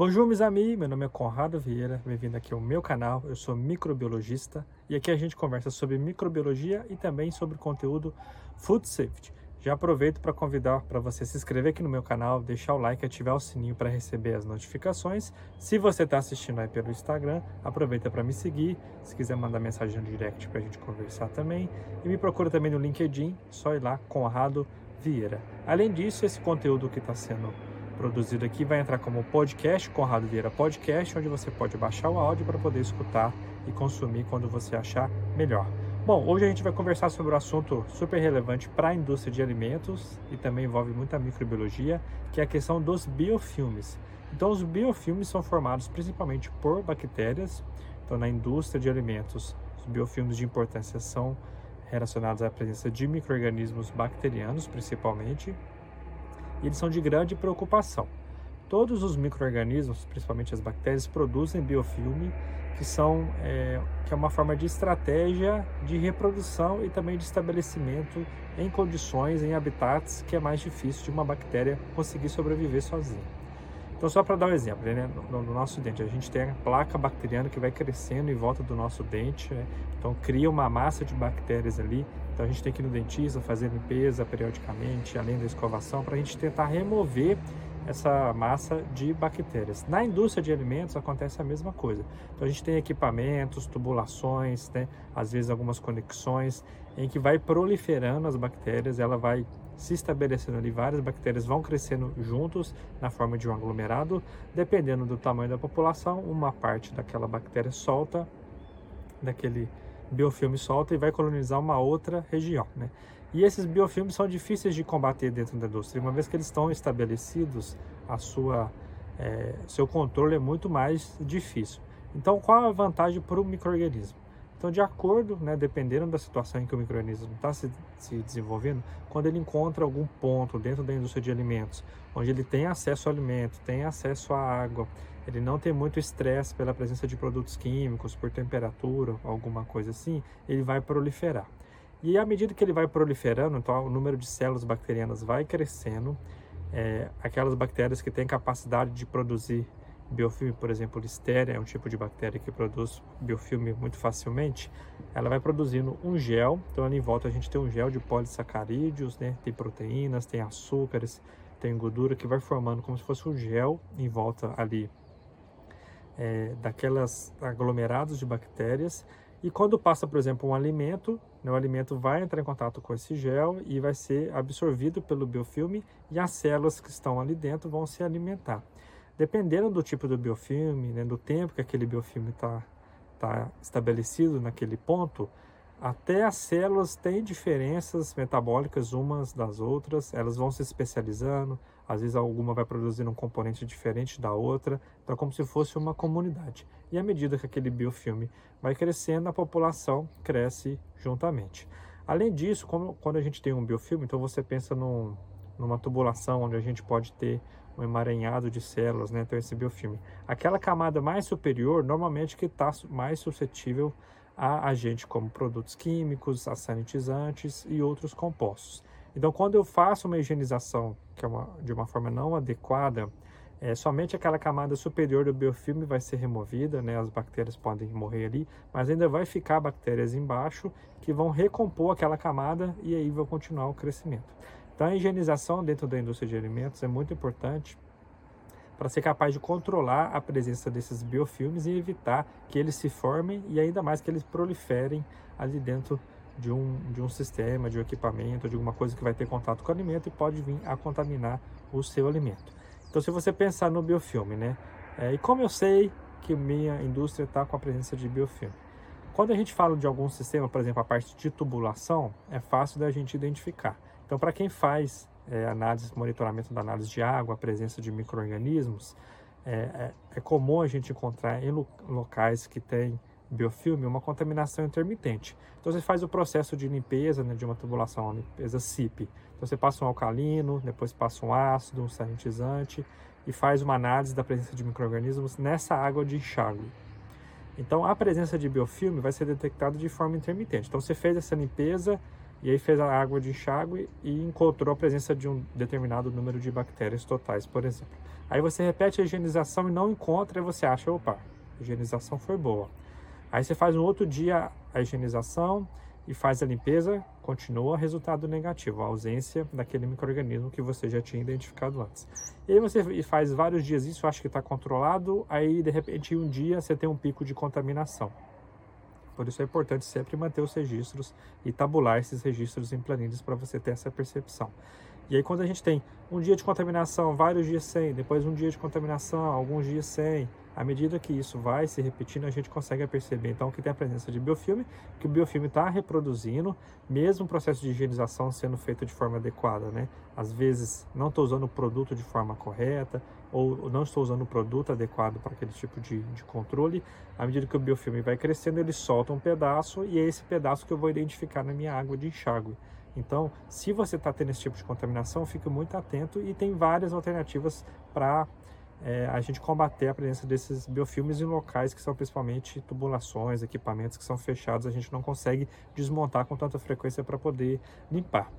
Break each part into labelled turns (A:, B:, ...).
A: Bonjour, meus amigos. Meu nome é Conrado Vieira. Bem-vindo aqui ao meu canal. Eu sou microbiologista e aqui a gente conversa sobre microbiologia e também sobre conteúdo food safety. Já aproveito para convidar para você se inscrever aqui no meu canal, deixar o like ativar o sininho para receber as notificações. Se você está assistindo aí pelo Instagram, aproveita para me seguir. Se quiser mandar mensagem no direct para a gente conversar também. E me procura também no LinkedIn, só ir lá, Conrado Vieira. Além disso, esse conteúdo que está sendo produzido aqui vai entrar como podcast, Conrado Vieira Podcast, onde você pode baixar o áudio para poder escutar e consumir quando você achar melhor. Bom, hoje a gente vai conversar sobre um assunto super relevante para a indústria de alimentos e também envolve muita microbiologia, que é a questão dos biofilmes. Então, os biofilmes são formados principalmente por bactérias. Então, na indústria de alimentos, os biofilmes de importância são relacionados à presença de microrganismos bacterianos, principalmente, e eles são de grande preocupação. Todos os micro-organismos, principalmente as bactérias, produzem biofilme, que, são, é, que é uma forma de estratégia de reprodução e também de estabelecimento em condições, em habitats que é mais difícil de uma bactéria conseguir sobreviver sozinha. Então, só para dar um exemplo, né? no, no, nosso dente, a gente tem a placa bacteriana que vai crescendo em volta do nosso dente, né? então cria uma massa de bactérias ali. Então, a gente tem que ir no dentista fazer limpeza periodicamente, além da escovação, para a gente tentar remover essa massa de bactérias. Na indústria de alimentos acontece a mesma coisa. Então, a gente tem equipamentos, tubulações, né? às vezes algumas conexões, em que vai proliferando as bactérias, ela vai se estabelecendo ali, várias bactérias vão crescendo juntos na forma de um aglomerado. Dependendo do tamanho da população, uma parte daquela bactéria solta, daquele biofilme solta e vai colonizar uma outra região. Né? E esses biofilmes são difíceis de combater dentro da indústria, uma vez que eles estão estabelecidos, a sua, é, seu controle é muito mais difícil. Então, qual a vantagem para o microorganismo? Então, de acordo, né, dependendo da situação em que o microorganismo está se, se, desenvolvendo, quando ele encontra algum ponto dentro da indústria de alimentos, onde ele tem acesso ao alimento, tem acesso à água, ele não tem muito estresse pela presença de produtos químicos, por temperatura, alguma coisa assim, ele vai proliferar. E à medida que ele vai proliferando, então o número de células bacterianas vai crescendo, é, aquelas bactérias que têm capacidade de produzir biofilme, por exemplo, Listeria é um tipo de bactéria que produz biofilme muito facilmente, ela vai produzindo um gel, então ali em volta a gente tem um gel de polissacarídeos, né? tem proteínas, tem açúcares, tem gordura que vai formando como se fosse um gel em volta ali é, daquelas aglomerados de bactérias e quando passa, por exemplo, um alimento, né, o alimento vai entrar em contato com esse gel e vai ser absorvido pelo biofilme e as células que estão ali dentro vão se alimentar. Dependendo do tipo do biofilme, né, do tempo que aquele biofilme está tá estabelecido naquele ponto, até as células têm diferenças metabólicas umas das outras, elas vão se especializando, às vezes alguma vai produzindo um componente diferente da outra, então é como se fosse uma comunidade. E à medida que aquele biofilme vai crescendo, a população cresce juntamente. Além disso, como, quando a gente tem um biofilme, então você pensa num, numa tubulação onde a gente pode ter um emaranhado de células, né? Então esse biofilme. Aquela camada mais superior, normalmente que está mais suscetível a agentes como produtos químicos, a sanitizantes e outros compostos. Então, quando eu faço uma higienização que é uma, de uma forma não adequada, é, somente aquela camada superior do biofilme vai ser removida, né? as bactérias podem morrer ali, mas ainda vai ficar bactérias embaixo que vão recompor aquela camada e aí vai continuar o crescimento. Então, a higienização dentro da indústria de alimentos é muito importante para ser capaz de controlar a presença desses biofilmes e evitar que eles se formem e ainda mais que eles proliferem ali dentro de um, de um sistema, de um equipamento, de alguma coisa que vai ter contato com o alimento e pode vir a contaminar o seu alimento. Então, se você pensar no biofilme, né? É, e como eu sei que minha indústria está com a presença de biofilme? Quando a gente fala de algum sistema, por exemplo, a parte de tubulação, é fácil da gente identificar. Então, para quem faz é, análise, monitoramento da análise de água, a presença de micro-organismos, é, é, é, comum a gente encontrar em locais que tem biofilme uma contaminação intermitente. Então, você faz o processo de limpeza né, de uma tubulação, limpeza CIP. Então, você passa um alcalino, depois passa um ácido, um sanitizante e faz uma análise da presença de micro-organismos nessa água de enxágue. Então, a presença de biofilme vai ser detectada de forma intermitente. Então, você fez essa limpeza, e aí fez a água de enxágue e encontrou a presença de um determinado número de bactérias totais, por exemplo. Aí você repete a higienização e não encontra e você acha, opa, a higienização foi boa. Aí você faz um outro dia a higienização e faz a limpeza, continua resultado negativo, a ausência daquele microorganismo que você já tinha identificado antes. E aí você faz vários dias isso, acha que está controlado, aí de repente um dia você tem um pico de contaminação. Por isso é importante sempre manter os registros e tabular esses registros em planilhas para você ter essa percepção. E aí quando a gente tem um dia de contaminação, vários dias sem, depois um dia de contaminação, alguns dias sem, à medida que isso vai se repetindo, a gente consegue perceber então que tem a presença de biofilme, que o biofilme está reproduzindo, mesmo o processo de higienização sendo feito de forma adequada, né? Às vezes não estou usando o produto de forma correta ou não estou usando o produto adequado para aquele tipo de, de controle. À medida que o biofilme vai crescendo, ele solta um pedaço e é esse pedaço que eu vou identificar na minha água de enxágue. Então, se você está tendo esse tipo de contaminação, fique muito atento e tem várias alternativas para é, a gente combater a presença desses biofilmes em locais que são principalmente tubulações, equipamentos que são fechados, a gente não consegue desmontar com tanta frequência para poder limpar.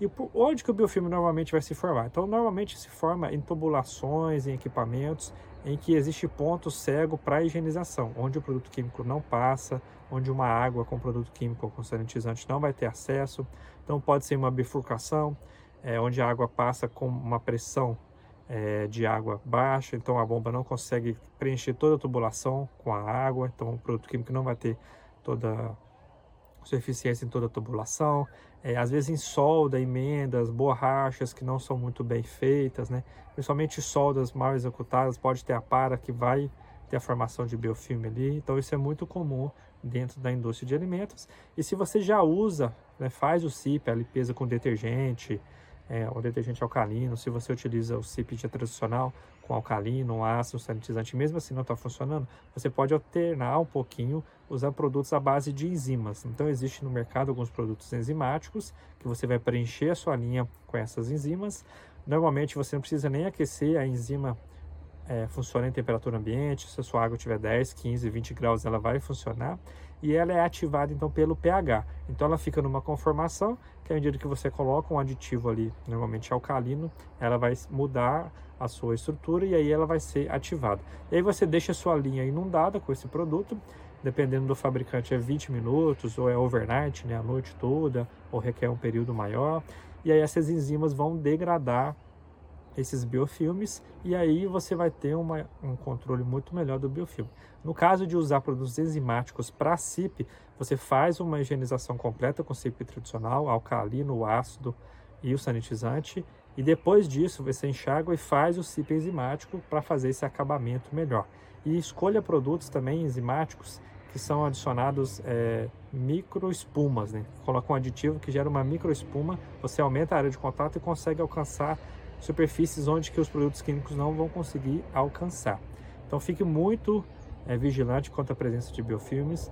A: E onde que o biofilme normalmente vai se formar? Então, normalmente se forma em tubulações, em equipamentos em que existe ponto cego para higienização, onde o produto químico não passa, onde uma água com produto químico ou com sanitizante não vai ter acesso. Então, pode ser uma bifurcação, é, onde a água passa com uma pressão é, de água baixa, então a bomba não consegue preencher toda a tubulação com a água, então o produto químico não vai ter toda sua eficiência em toda a tubulação. É, às vezes em solda, emendas, borrachas que não são muito bem feitas, né? principalmente soldas mal executadas, pode ter a para que vai ter a formação de biofilme ali, então isso é muito comum dentro da indústria de alimentos. E se você já usa, né, faz o CIP, a limpeza com detergente, é, o detergente alcalino, se você utiliza o CIP tradicional com alcalino, um ácido, um sanitizante, mesmo assim não está funcionando, você pode alternar um pouquinho, usar produtos à base de enzimas. Então existe no mercado alguns produtos enzimáticos que você vai preencher a sua linha com essas enzimas. Normalmente você não precisa nem aquecer a enzima é, funciona em temperatura ambiente, se a sua água tiver 10, 15, 20 graus, ela vai funcionar e ela é ativada então pelo pH. Então ela fica numa conformação que à medida que você coloca um aditivo ali, normalmente alcalino, ela vai mudar a sua estrutura e aí ela vai ser ativada. E aí você deixa a sua linha inundada com esse produto, dependendo do fabricante é 20 minutos ou é overnight, né, a noite toda, ou requer um período maior. E aí essas enzimas vão degradar esses biofilmes e aí você vai ter uma, um controle muito melhor do biofilme. No caso de usar produtos enzimáticos para CIP, você faz uma higienização completa com CIP tradicional, alcalino, ácido e o sanitizante e depois disso você enxágua e faz o CIP enzimático para fazer esse acabamento melhor. E escolha produtos também enzimáticos que são adicionados é, microespumas, né? Coloca um aditivo que gera uma microespuma, você aumenta a área de contato e consegue alcançar superfícies onde que os produtos químicos não vão conseguir alcançar. Então fique muito é, vigilante quanto à presença de biofilmes.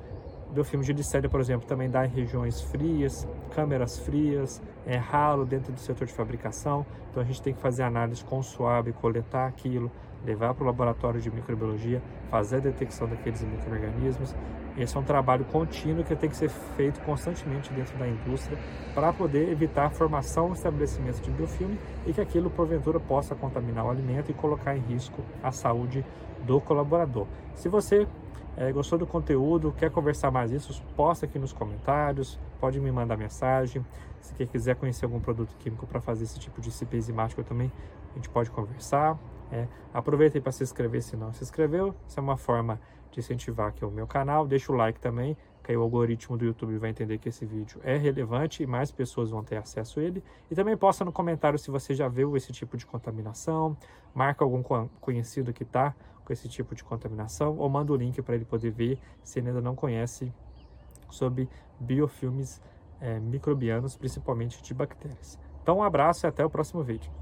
A: Biofilme de licéria, por exemplo, também dá em regiões frias, câmeras frias, é ralo dentro do setor de fabricação. Então a gente tem que fazer análise com suave, coletar aquilo, levar para o laboratório de microbiologia, fazer a detecção daqueles microorganismos esse é um trabalho contínuo que tem que ser feito constantemente dentro da indústria para poder evitar a formação e estabelecimento de biofilme e que aquilo, porventura, possa contaminar o alimento e colocar em risco a saúde do colaborador. Se você é, gostou do conteúdo, quer conversar mais isso, posta aqui nos comentários, pode me mandar mensagem. Se quiser conhecer algum produto químico para fazer esse tipo de CP enzimático também, a gente pode conversar. É, aproveita para se inscrever se não se inscreveu. Isso é uma forma de incentivar aqui o meu canal. Deixa o like também, que aí o algoritmo do YouTube vai entender que esse vídeo é relevante e mais pessoas vão ter acesso a ele. E também posta no comentário se você já viu esse tipo de contaminação, marca algum conhecido que está com esse tipo de contaminação ou manda o link para ele poder ver se ele ainda não conhece sobre biofilmes é, microbianos, principalmente de bactérias. Então um abraço e até o próximo vídeo.